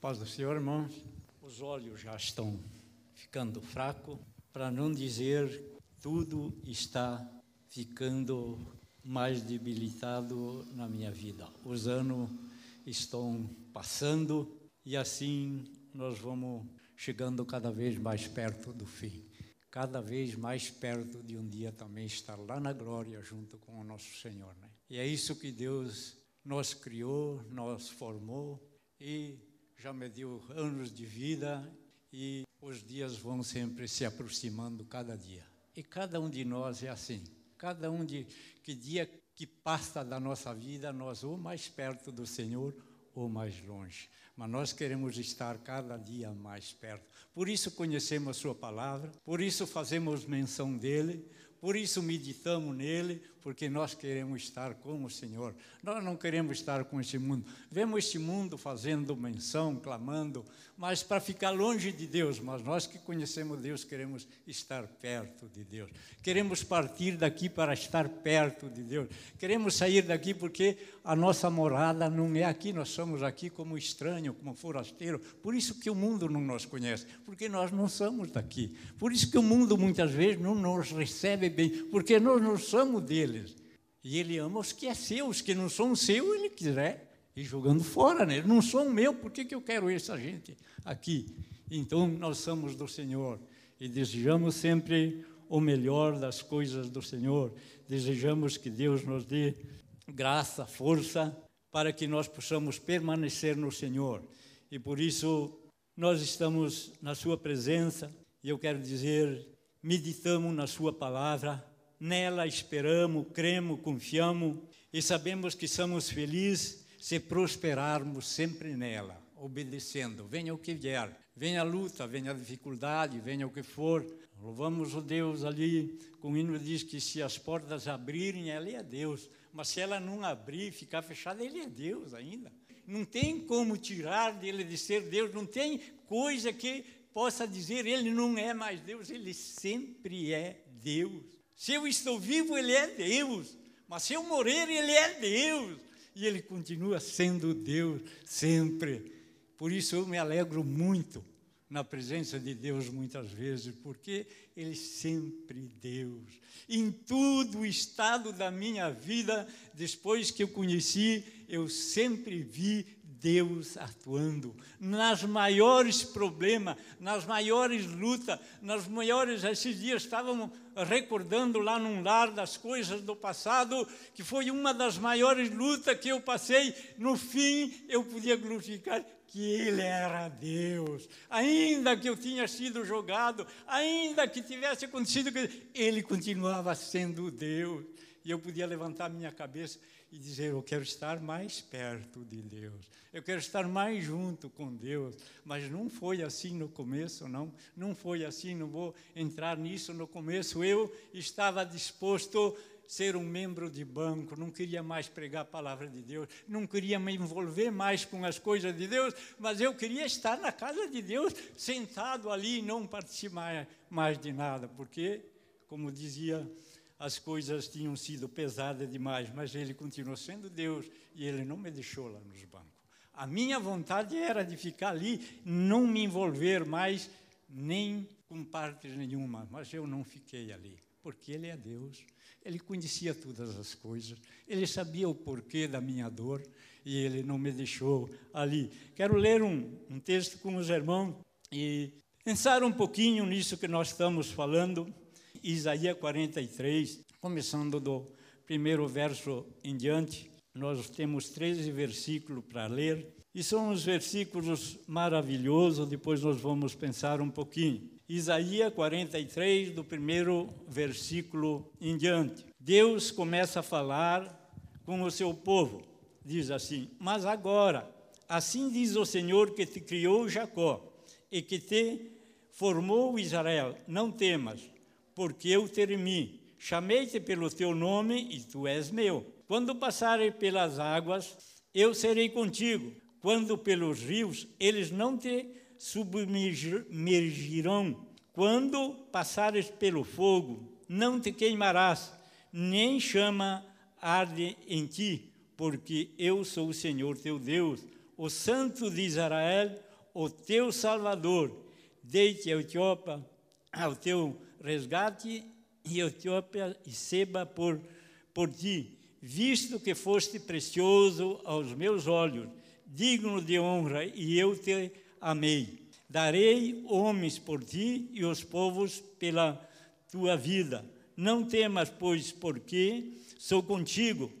Paz do Senhor, irmãos. Os olhos já estão ficando fracos, para não dizer tudo está ficando mais debilitado na minha vida. Os anos estão passando e assim nós vamos chegando cada vez mais perto do fim. Cada vez mais perto de um dia também estar lá na glória junto com o nosso Senhor. Né? E é isso que Deus nos criou, nos formou e já me deu anos de vida e os dias vão sempre se aproximando cada dia. E cada um de nós é assim. Cada um de que dia que passa da nossa vida, nós ou mais perto do Senhor ou mais longe. Mas nós queremos estar cada dia mais perto. Por isso conhecemos a sua palavra, por isso fazemos menção dele, por isso meditamos nele, porque nós queremos estar com o Senhor. Nós não queremos estar com este mundo. Vemos este mundo fazendo menção, clamando, mas para ficar longe de Deus. Mas nós que conhecemos Deus queremos estar perto de Deus. Queremos partir daqui para estar perto de Deus. Queremos sair daqui porque a nossa morada não é aqui. Nós somos aqui como estranho, como forasteiro. Por isso que o mundo não nos conhece, porque nós não somos daqui. Por isso que o mundo muitas vezes não nos recebe bem, porque nós não somos dele deles. E ele ama os que é seu, os que não são seu, ele quiser ir jogando fora, né? Não são meu, por que, que eu quero essa gente aqui? Então nós somos do Senhor e desejamos sempre o melhor das coisas do Senhor. Desejamos que Deus nos dê graça, força, para que nós possamos permanecer no Senhor. E por isso nós estamos na Sua presença e eu quero dizer, meditamos na Sua palavra nela esperamos, cremos, confiamos e sabemos que somos felizes se prosperarmos sempre nela, obedecendo, venha o que vier, venha a luta, venha a dificuldade, venha o que for. Louvamos o Deus ali, com o hino diz que se as portas abrirem, Ele é Deus, mas se ela não abrir, ficar fechada, Ele é Deus ainda. Não tem como tirar dele de ser Deus, não tem coisa que possa dizer Ele não é mais Deus, Ele sempre é Deus. Se eu estou vivo, Ele é Deus. Mas se eu morrer, Ele é Deus. E Ele continua sendo Deus sempre. Por isso eu me alegro muito na presença de Deus muitas vezes, porque Ele sempre Deus. Em todo o estado da minha vida, depois que eu conheci, eu sempre vi Deus atuando nas maiores problemas, nas maiores lutas, nas maiores. Esses dias estávamos recordando lá num lar das coisas do passado, que foi uma das maiores lutas que eu passei. No fim, eu podia glorificar que Ele era Deus, ainda que eu tinha sido jogado, ainda que tivesse acontecido, Ele continuava sendo Deus. E eu podia levantar minha cabeça e dizer: Eu quero estar mais perto de Deus, eu quero estar mais junto com Deus. Mas não foi assim no começo, não. Não foi assim, não vou entrar nisso no começo. Eu estava disposto a ser um membro de banco, não queria mais pregar a palavra de Deus, não queria me envolver mais com as coisas de Deus, mas eu queria estar na casa de Deus, sentado ali e não participar mais de nada, porque, como dizia as coisas tinham sido pesadas demais, mas ele continuou sendo Deus e ele não me deixou lá nos bancos. A minha vontade era de ficar ali, não me envolver mais nem com partes nenhuma, mas eu não fiquei ali, porque ele é Deus. Ele conhecia todas as coisas, ele sabia o porquê da minha dor e ele não me deixou ali. Quero ler um, um texto com os irmãos e pensar um pouquinho nisso que nós estamos falando Isaías 43, começando do primeiro verso em diante. Nós temos 13 versículos para ler, e são os versículos maravilhosos, depois nós vamos pensar um pouquinho. Isaías 43, do primeiro versículo em diante. Deus começa a falar com o seu povo. Diz assim: Mas agora, assim diz o Senhor que te criou Jacó e que te formou Israel: Não temas, porque eu termi. Chamei-te pelo teu nome e tu és meu. Quando passares pelas águas, eu serei contigo. Quando pelos rios, eles não te submergirão. Quando passares pelo fogo, não te queimarás, nem chama arde em ti, porque eu sou o Senhor teu Deus, o Santo de Israel, o teu Salvador. Deite a Etiópia ao teu resgate e Etiópia receba por, por ti, visto que foste precioso aos meus olhos, digno de honra, e eu te amei. Darei homens por ti e os povos pela tua vida. Não temas, pois, porque sou contigo.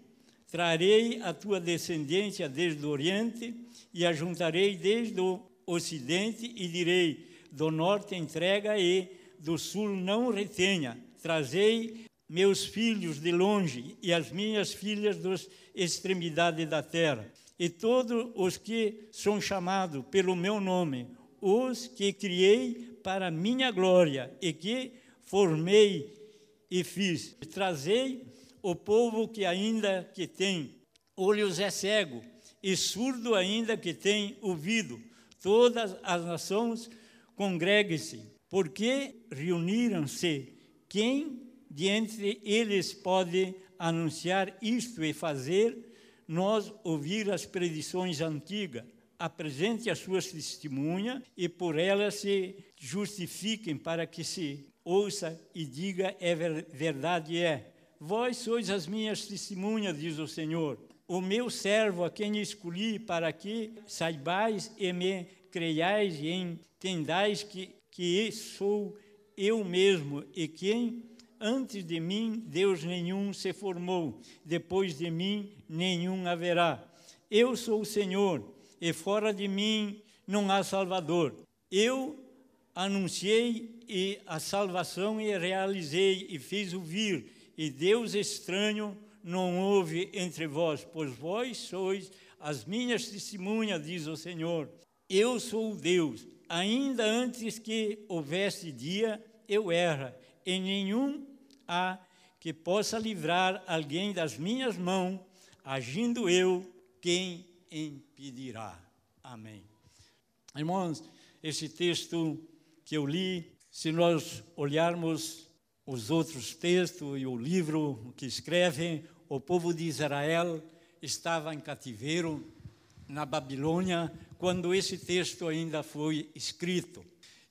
Trarei a tua descendência desde o Oriente e a juntarei desde o Ocidente e direi: do Norte entrega e do Sul não retenha. Trazei meus filhos de longe e as minhas filhas das extremidades da terra. E todos os que são chamados pelo meu nome, os que criei para minha glória e que formei e fiz. Trazei o povo que ainda que tem olhos é cego e surdo ainda que tem ouvido. Todas as nações congreguem-se, porque reuniram-se. Quem de entre eles pode anunciar isto e fazer nós ouvir as predições antigas? Apresente as suas testemunhas e por elas se justifiquem para que se ouça e diga é verdade é. Vós sois as minhas testemunhas, diz o Senhor, o meu servo a quem escolhi para que saibais e me creiais e entendais que, que sou eu mesmo e quem antes de mim Deus nenhum se formou, depois de mim nenhum haverá. Eu sou o Senhor e fora de mim não há Salvador. Eu anunciei e a salvação e realizei e fiz ouvir e Deus estranho não houve entre vós, pois vós sois as minhas testemunhas, diz o Senhor. Eu sou Deus. Ainda antes que houvesse dia, eu era, e nenhum há que possa livrar alguém das minhas mãos, agindo eu, quem impedirá? Amém. Irmãos, esse texto que eu li, se nós olharmos os outros textos e o livro que escrevem, o povo de Israel estava em cativeiro na Babilônia quando esse texto ainda foi escrito.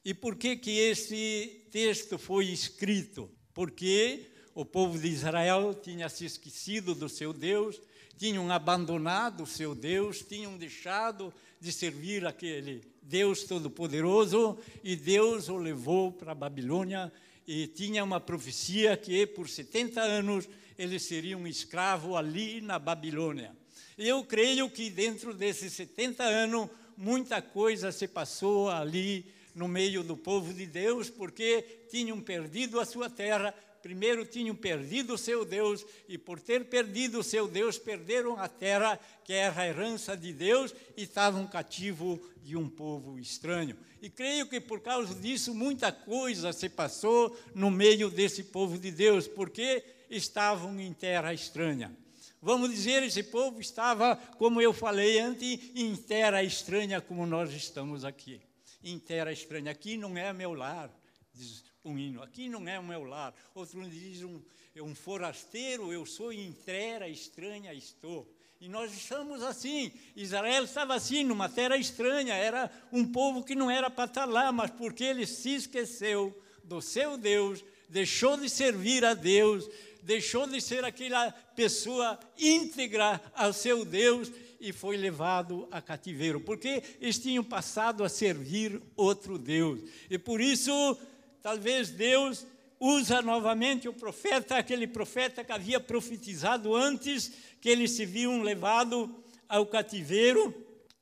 E por que que esse texto foi escrito? Porque o povo de Israel tinha se esquecido do seu Deus, tinham abandonado o seu Deus, tinham deixado de servir aquele Deus Todo-Poderoso e Deus o levou para a Babilônia e tinha uma profecia que por 70 anos ele seria um escravo ali na Babilônia. Eu creio que dentro desses 70 anos muita coisa se passou ali no meio do povo de Deus, porque tinham perdido a sua terra, primeiro tinham perdido o seu Deus, e por ter perdido o seu Deus, perderam a terra, que era a herança de Deus, e estavam cativos de um povo estranho. E creio que por causa disso, muita coisa se passou no meio desse povo de Deus, porque estavam em terra estranha. Vamos dizer, esse povo estava, como eu falei antes, em terra estranha, como nós estamos aqui. Em terra estranha. Aqui não é meu lar, diz um hino. Aqui não é o meu lar. Outro diz um, é um forasteiro, eu sou em terra estranha estou. E nós estamos assim. Israel estava assim, numa terra estranha. Era um povo que não era para estar lá, mas porque ele se esqueceu do seu Deus, deixou de servir a Deus, deixou de ser aquela pessoa íntegra ao seu Deus e foi levado a cativeiro, porque eles tinham passado a servir outro Deus. E por isso talvez Deus usa novamente o profeta, aquele profeta que havia profetizado antes que eles se viam levados ao cativeiro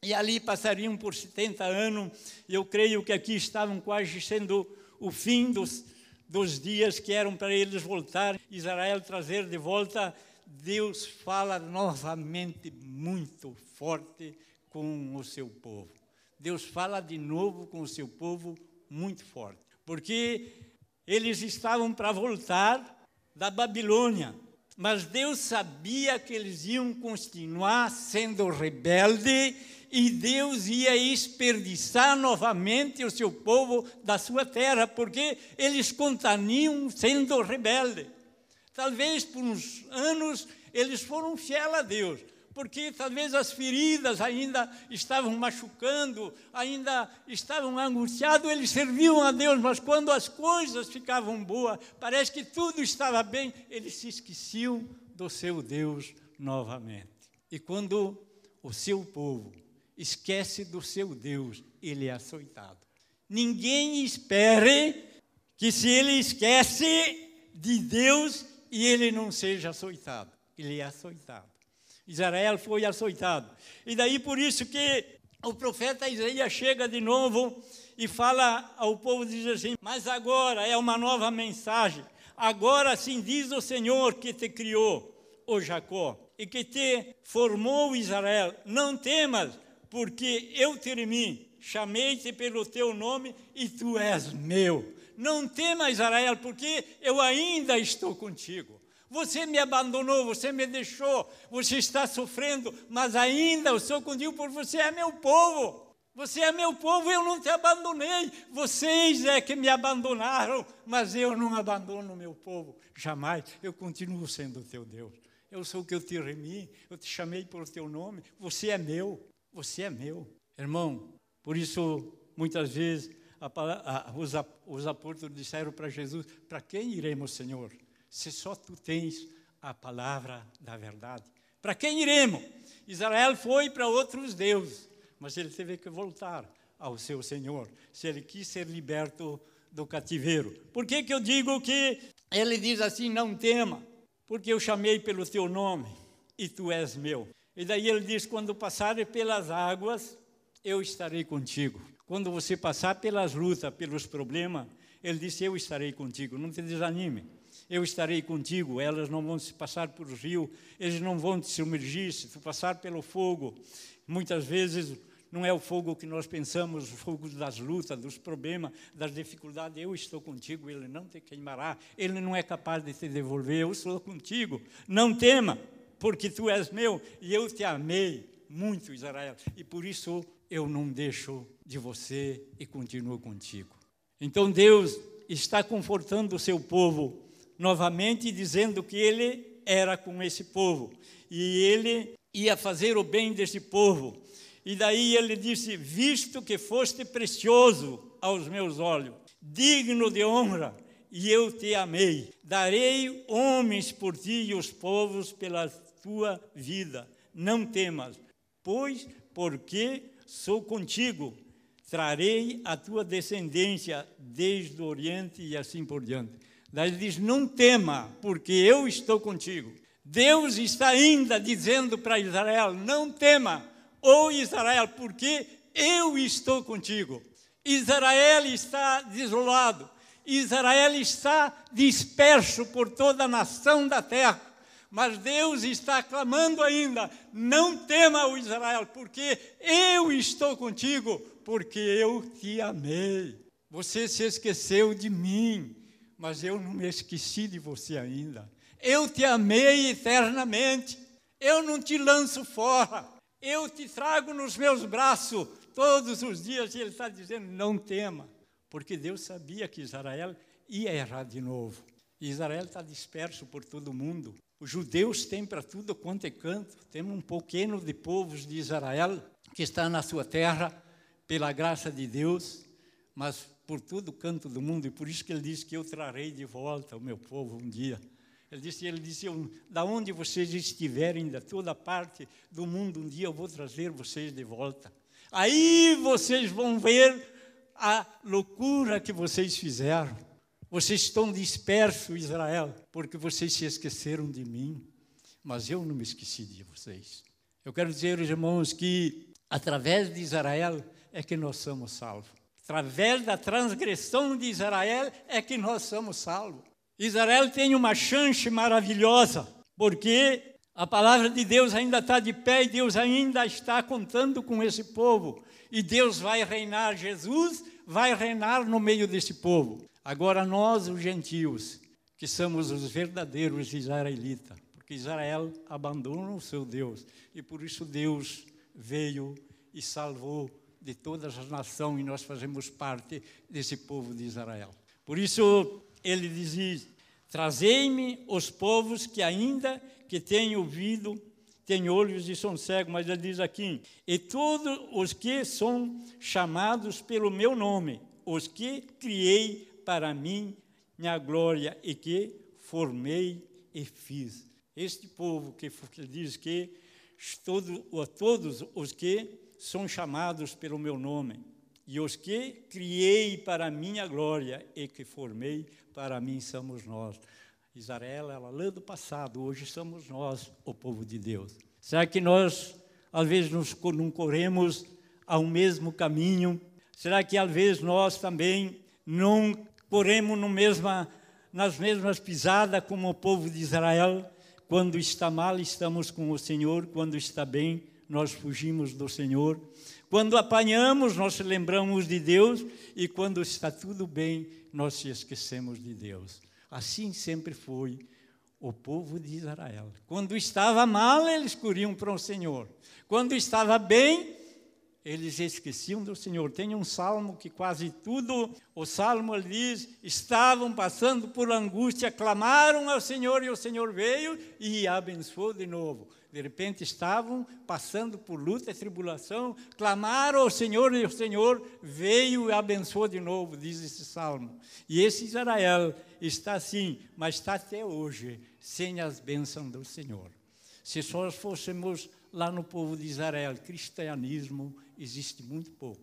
e ali passariam por 70 anos. Eu creio que aqui estavam quase sendo o fim dos, dos dias que eram para eles voltar, Israel trazer de volta. Deus fala novamente muito forte com o seu povo. Deus fala de novo com o seu povo muito forte porque eles estavam para voltar da Babilônia. Mas Deus sabia que eles iam continuar sendo rebeldes e Deus ia desperdiçar novamente o seu povo da sua terra, porque eles continuam sendo rebeldes. Talvez por uns anos eles foram fiéis a Deus, porque talvez as feridas ainda estavam machucando, ainda estavam angustiados, eles serviam a Deus, mas quando as coisas ficavam boas, parece que tudo estava bem, eles se esqueciam do seu Deus novamente. E quando o seu povo esquece do seu Deus, ele é açoitado. Ninguém espere que se ele esquece de Deus e ele não seja açoitado. Ele é açoitado. Israel foi açoitado. E daí por isso que o profeta Isaías chega de novo e fala ao povo, diz assim, mas agora é uma nova mensagem. Agora sim diz o Senhor que te criou, o Jacó, e que te formou Israel. Não temas, porque eu te remi, chamei-te pelo teu nome e tu és meu. Não temas, Israel, porque eu ainda estou contigo. Você me abandonou, você me deixou, você está sofrendo, mas ainda eu sou contigo porque você é meu povo. Você é meu povo, eu não te abandonei. Vocês é que me abandonaram, mas eu não abandono o meu povo. Jamais. Eu continuo sendo o teu Deus. Eu sou o que eu te remi, eu te chamei por teu nome. Você é meu, você é meu. Irmão, por isso, muitas vezes, a, a, os, os apóstolos disseram para Jesus: Para quem iremos, Senhor? Se só tu tens a palavra da verdade. Para quem iremos? Israel foi para outros deuses, mas ele teve que voltar ao seu Senhor, se ele quis ser liberto do cativeiro. Por que, que eu digo que ele diz assim: não tema, porque eu chamei pelo teu nome e tu és meu. E daí ele diz: quando passares pelas águas, eu estarei contigo. Quando você passar pelas lutas, pelos problemas, ele disse: Eu estarei contigo. Não te desanime eu estarei contigo, elas não vão se passar por rio, eles não vão te submergir, se tu passar pelo fogo. Muitas vezes não é o fogo que nós pensamos, o fogo das lutas, dos problemas, das dificuldades. Eu estou contigo, ele não te queimará, ele não é capaz de te devolver, eu estou contigo. Não tema, porque tu és meu e eu te amei muito, Israel, e por isso eu não deixo de você e continuo contigo. Então Deus está confortando o seu povo novamente dizendo que ele era com esse povo e ele ia fazer o bem desse povo. E daí ele disse: Visto que foste precioso aos meus olhos, digno de honra, e eu te amei, darei homens por ti e os povos pela tua vida. Não temas, pois porque sou contigo, trarei a tua descendência desde o Oriente e assim por diante. Daí ele diz: Não tema, porque eu estou contigo. Deus está ainda dizendo para Israel: Não tema, ou Israel, porque eu estou contigo. Israel está desolado, Israel está disperso por toda a nação da terra. Mas Deus está clamando ainda: não tema, o Israel, porque eu estou contigo, porque eu te amei. Você se esqueceu de mim mas eu não me esqueci de você ainda. Eu te amei eternamente. Eu não te lanço fora. Eu te trago nos meus braços todos os dias. E ele está dizendo: não tema, porque Deus sabia que Israel ia errar de novo. Israel está disperso por todo o mundo. Os judeus têm para tudo quanto é canto. Temos um pequeno de povos de Israel que está na sua terra pela graça de Deus, mas por todo canto do mundo, e por isso que ele disse que eu trarei de volta o meu povo um dia. Ele disse, ele disse, da onde vocês estiverem, da toda parte do mundo, um dia eu vou trazer vocês de volta. Aí vocês vão ver a loucura que vocês fizeram. Vocês estão dispersos, Israel, porque vocês se esqueceram de mim, mas eu não me esqueci de vocês. Eu quero dizer, irmãos, que através de Israel é que nós somos salvos através da transgressão de Israel é que nós somos salvos. Israel tem uma chance maravilhosa, porque a palavra de Deus ainda está de pé e Deus ainda está contando com esse povo. E Deus vai reinar, Jesus vai reinar no meio desse povo. Agora nós, os gentios, que somos os verdadeiros israelitas, porque Israel abandona o seu Deus e por isso Deus veio e salvou de todas as nações e nós fazemos parte desse povo de Israel. Por isso ele dizia: Trazei-me os povos que ainda que têm ouvido, têm olhos e são cegos, mas ele diz aqui: e todos os que são chamados pelo meu nome, os que criei para mim, minha glória, e que formei e fiz. Este povo que, que diz que todo, todos os que são chamados pelo meu nome, e os que criei para minha glória e que formei para mim somos nós. Israel era lá do passado, hoje somos nós, o povo de Deus. Será que nós, às vezes, nos, não corremos ao mesmo caminho? Será que, às vezes, nós também não corremos no mesma, nas mesmas pisadas como o povo de Israel? Quando está mal, estamos com o Senhor, quando está bem, nós fugimos do Senhor. Quando apanhamos, nós lembramos de Deus, e quando está tudo bem, nós se esquecemos de Deus. Assim sempre foi o povo de Israel. Quando estava mal, eles corriam para o Senhor. Quando estava bem, eles esqueciam do Senhor. Tem um salmo que quase tudo, o salmo diz: estavam passando por angústia, clamaram ao Senhor e o Senhor veio e abençoou de novo. De repente estavam passando por luta e tribulação, clamaram ao Senhor e o Senhor veio e abençoou de novo, diz esse salmo. E esse Israel está assim, mas está até hoje sem as bênçãos do Senhor. Se só fôssemos lá no povo de Israel, cristianismo existe muito pouco.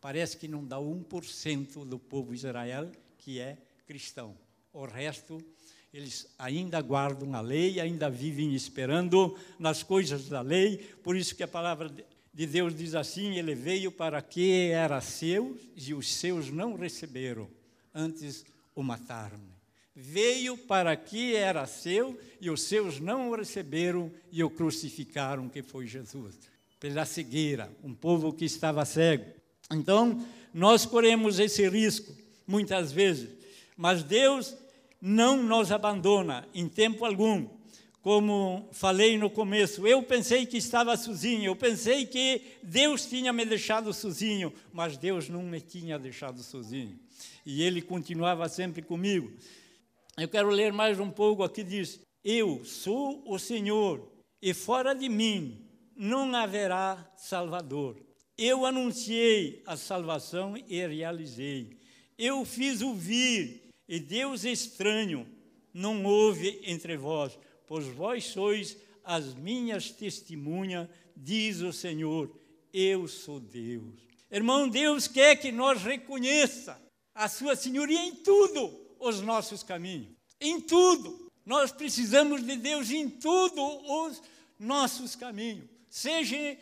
Parece que não dá 1% do povo de Israel que é cristão. O resto eles ainda guardam a lei, ainda vivem esperando nas coisas da lei. Por isso que a palavra de Deus diz assim: Ele veio para que era seu e os seus não receberam, antes o mataram. Veio para que era seu e os seus não o receberam e o crucificaram, que foi Jesus, pela cegueira, um povo que estava cego. Então, nós corremos esse risco muitas vezes, mas Deus não nos abandona em tempo algum. Como falei no começo, eu pensei que estava sozinho, eu pensei que Deus tinha me deixado sozinho, mas Deus não me tinha deixado sozinho. E Ele continuava sempre comigo. Eu quero ler mais um pouco aqui, diz: Eu sou o Senhor, e fora de mim não haverá Salvador. Eu anunciei a salvação e realizei. Eu fiz ouvir e Deus estranho não houve entre vós, pois vós sois as minhas testemunhas, diz o Senhor, eu sou Deus. Irmão, Deus quer que nós reconheça a sua senhoria em tudo os nossos caminhos, em tudo. Nós precisamos de Deus em tudo os nossos caminhos. Seja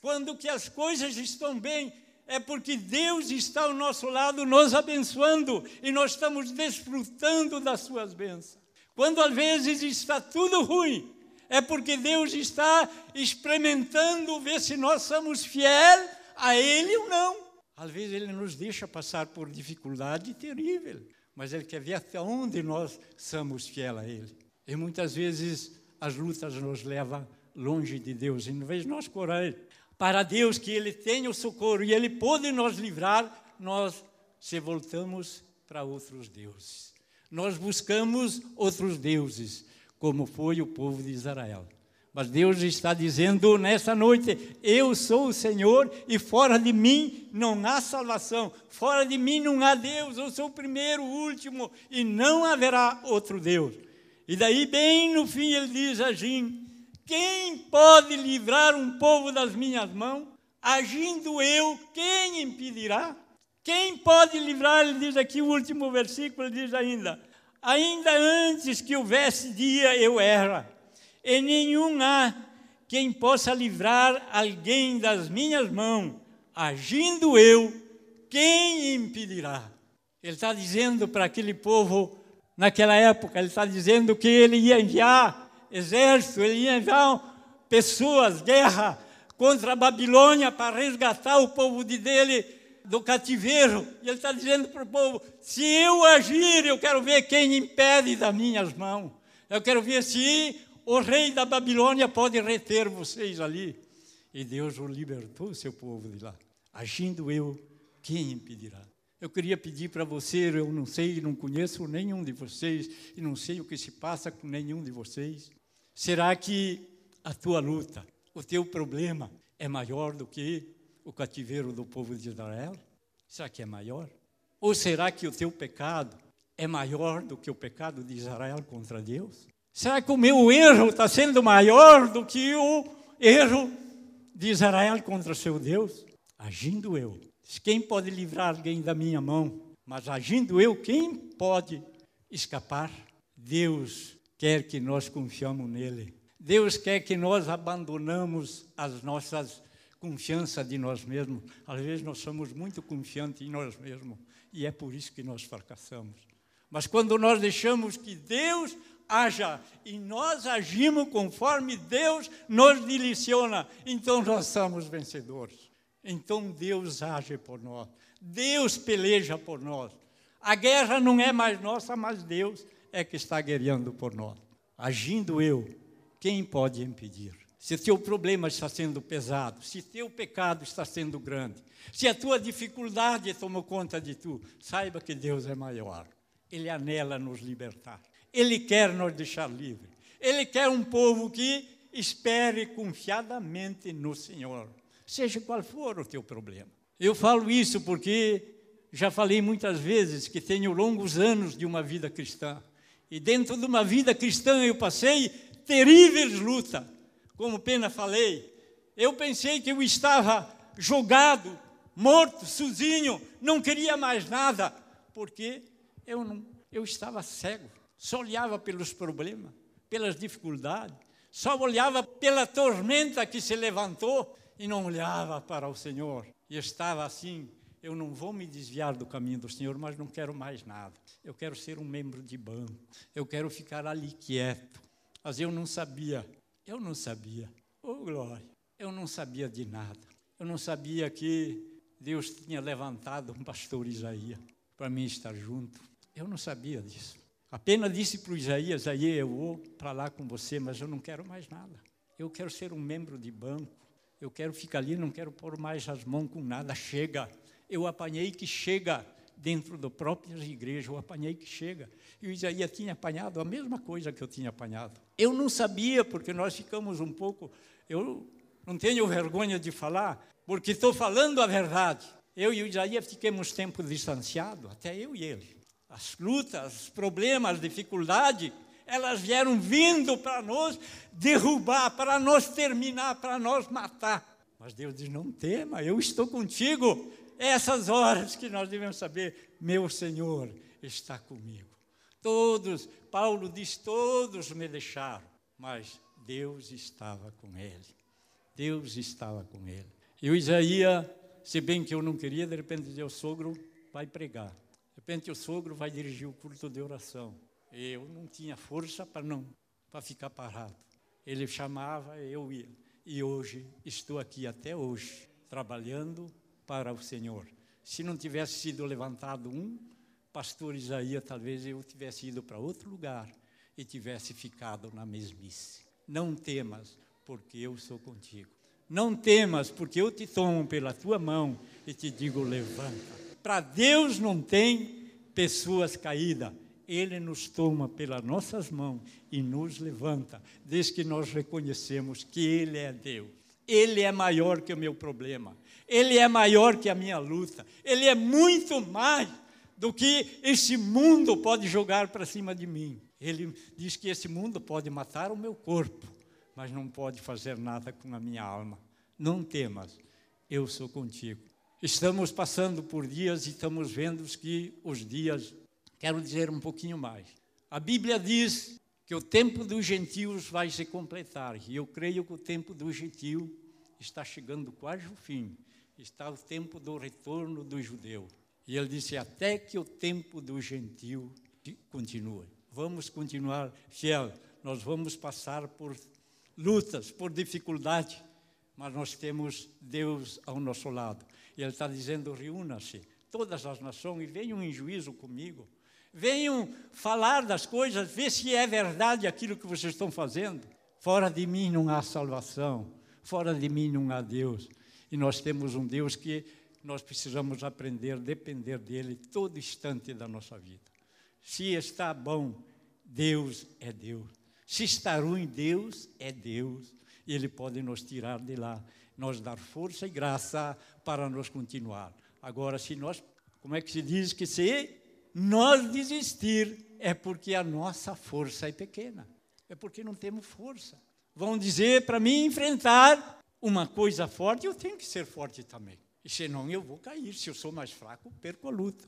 quando que as coisas estão bem, é porque Deus está ao nosso lado nos abençoando e nós estamos desfrutando das suas bênçãos. Quando às vezes está tudo ruim, é porque Deus está experimentando ver se nós somos fiéis a Ele ou não. Às vezes Ele nos deixa passar por dificuldade terrível, mas Ele quer ver até onde nós somos fiéis a Ele. E muitas vezes as lutas nos levam longe de Deus, e em vez nós correr para Deus que Ele tenha o socorro e Ele pode nos livrar, nós se voltamos para outros deuses. Nós buscamos outros deuses, como foi o povo de Israel. Mas Deus está dizendo nessa noite: Eu sou o Senhor e fora de mim não há salvação, fora de mim não há Deus, eu sou o primeiro, o último e não haverá outro Deus. E daí, bem no fim, ele diz assim: quem pode livrar um povo das minhas mãos? Agindo eu, quem impedirá? Quem pode livrar? Ele diz aqui o último versículo, ele diz ainda: Ainda antes que houvesse dia, eu era, e nenhum há quem possa livrar alguém das minhas mãos. Agindo eu, quem impedirá? Ele está dizendo para aquele povo, naquela época, ele está dizendo que ele ia enviar exército, ele ia enviar pessoas, guerra contra a Babilônia para resgatar o povo de dele do cativeiro. E ele está dizendo para o povo: se eu agir, eu quero ver quem impede das minhas mãos. Eu quero ver se o rei da Babilônia pode reter vocês ali. E Deus o libertou, seu povo de lá. Agindo eu, quem impedirá? Eu queria pedir para você, eu não sei, não conheço nenhum de vocês, e não sei o que se passa com nenhum de vocês. Será que a tua luta, o teu problema é maior do que o cativeiro do povo de Israel? Será que é maior? Ou será que o teu pecado é maior do que o pecado de Israel contra Deus? Será que o meu erro está sendo maior do que o erro de Israel contra seu Deus? Agindo eu. Quem pode livrar alguém da minha mão? Mas agindo eu, quem pode escapar? Deus quer que nós confiamos nele. Deus quer que nós abandonamos as nossas confianças de nós mesmos. Às vezes nós somos muito confiantes em nós mesmos e é por isso que nós fracassamos. Mas quando nós deixamos que Deus haja e nós agimos conforme Deus nos direciona, então nós somos vencedores. Então Deus age por nós. Deus peleja por nós. A guerra não é mais nossa, mas Deus é que está guerreando por nós. Agindo eu, quem pode impedir? Se teu problema está sendo pesado, se teu pecado está sendo grande, se a tua dificuldade tomou conta de tu, saiba que Deus é maior. Ele anela nos libertar. Ele quer nos deixar livres. Ele quer um povo que espere confiadamente no Senhor, seja qual for o teu problema. Eu falo isso porque já falei muitas vezes que tenho longos anos de uma vida cristã. E dentro de uma vida cristã eu passei terríveis lutas. Como pena falei, eu pensei que eu estava jogado, morto, sozinho, não queria mais nada, porque eu não, eu estava cego, só olhava pelos problemas, pelas dificuldades, só olhava pela tormenta que se levantou e não olhava para o Senhor. E estava assim, eu não vou me desviar do caminho do Senhor, mas não quero mais nada. Eu quero ser um membro de banco. Eu quero ficar ali quieto. Mas eu não sabia. Eu não sabia. Oh, glória. Eu não sabia de nada. Eu não sabia que Deus tinha levantado um pastor Isaías para mim estar junto. Eu não sabia disso. Apenas disse para o Isaías: aí eu vou para lá com você, mas eu não quero mais nada. Eu quero ser um membro de banco. Eu quero ficar ali, não quero pôr mais as mãos com nada. Chega. Eu apanhei que chega dentro da própria igreja, eu apanhei que chega. E o Isaías tinha apanhado a mesma coisa que eu tinha apanhado. Eu não sabia, porque nós ficamos um pouco. Eu não tenho vergonha de falar, porque estou falando a verdade. Eu e o Isaías ficamos tempo distanciados, até eu e ele. As lutas, os problemas, as dificuldades, elas vieram vindo para nos derrubar, para nos terminar, para nos matar. Mas Deus diz: não tema, eu estou contigo. Essas horas que nós devemos saber: meu Senhor está comigo. Todos, Paulo diz: todos me deixaram, mas Deus estava com ele. Deus estava com ele. E o Isaías, se bem que eu não queria, de repente dizia: o sogro vai pregar. De repente o sogro vai dirigir o culto de oração. Eu não tinha força para não para ficar parado. Ele chamava, eu ia. E hoje estou aqui até hoje trabalhando para o Senhor. Se não tivesse sido levantado um pastor Isaías, talvez eu tivesse ido para outro lugar e tivesse ficado na mesmice. Não temas, porque eu sou contigo. Não temas, porque eu te tomo pela tua mão e te digo: levanta. Para Deus não tem pessoas caídas. Ele nos toma pelas nossas mãos e nos levanta, desde que nós reconhecemos que Ele é Deus. Ele é maior que o meu problema. Ele é maior que a minha luta. Ele é muito mais do que esse mundo pode jogar para cima de mim. Ele diz que esse mundo pode matar o meu corpo, mas não pode fazer nada com a minha alma. Não temas, eu sou contigo. Estamos passando por dias e estamos vendo que os dias quero dizer um pouquinho mais. A Bíblia diz que o tempo dos gentios vai se completar, e eu creio que o tempo do gentio está chegando quase ao fim. Está o tempo do retorno do judeu. E ele disse: até que o tempo do gentio continue. Vamos continuar fiel. Nós vamos passar por lutas, por dificuldade, mas nós temos Deus ao nosso lado. E ele está dizendo: reúna-se, todas as nações, e venham em juízo comigo. Venham falar das coisas, ver se é verdade aquilo que vocês estão fazendo. Fora de mim não há salvação, fora de mim não há Deus. E nós temos um Deus que nós precisamos aprender a depender dele todo instante da nossa vida. Se está bom, Deus é Deus. Se está ruim, Deus é Deus. Ele pode nos tirar de lá, nos dar força e graça para nos continuar. Agora, se nós, como é que se diz que se nós desistir, é porque a nossa força é pequena, é porque não temos força. Vão dizer para mim enfrentar uma coisa forte, eu tenho que ser forte também. Senão eu vou cair. Se eu sou mais fraco, perco a luta.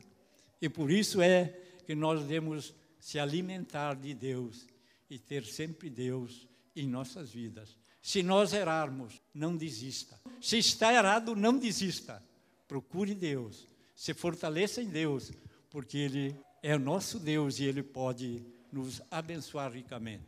E por isso é que nós devemos se alimentar de Deus e ter sempre Deus em nossas vidas. Se nós errarmos, não desista. Se está errado, não desista. Procure Deus. Se fortaleça em Deus, porque Ele é o nosso Deus e Ele pode nos abençoar ricamente.